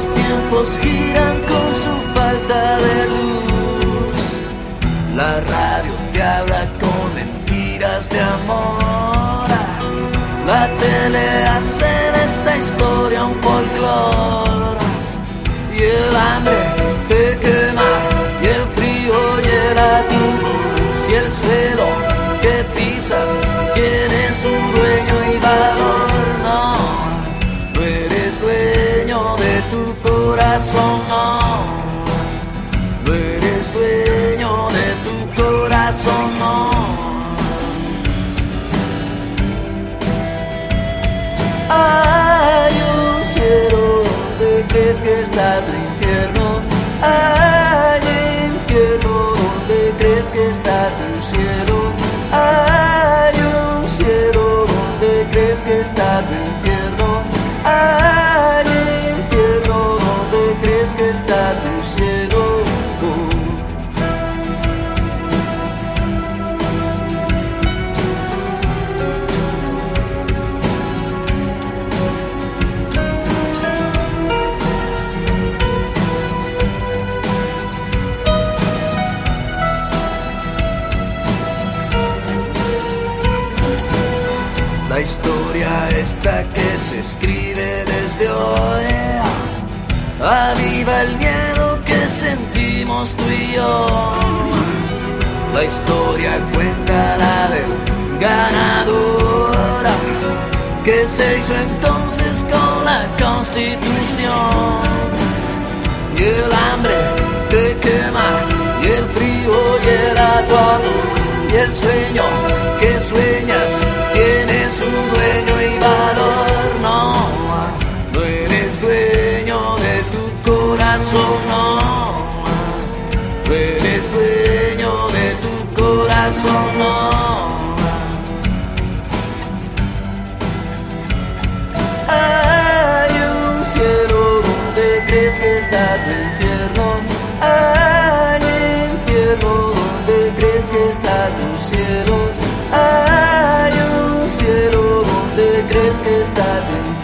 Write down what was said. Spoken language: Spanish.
Los tiempos giran con su falta de luz. La radio te habla con mentiras de amor. La tele hace de esta historia un folclore. Y el hambre te quema y el frío hiela tu luz el suelo corazón, no. No eres dueño de tu corazón, no. Hay un cielo donde crees que está tu infierno. Hay infierno donde crees que está tu cielo. Hay un cielo donde crees que está tu infierno. La historia esta que se escribe desde hoy aviva el miedo que sentimos tú y yo. La historia cuenta la del ganador que se hizo entonces con la constitución. Y el hambre te quema y el frío hiela tu amor y el sueño que sueñas no. Hay un cielo donde crees que está tu infierno. Hay infierno donde crees que está tu cielo. Hay un cielo donde crees que está tu infierno.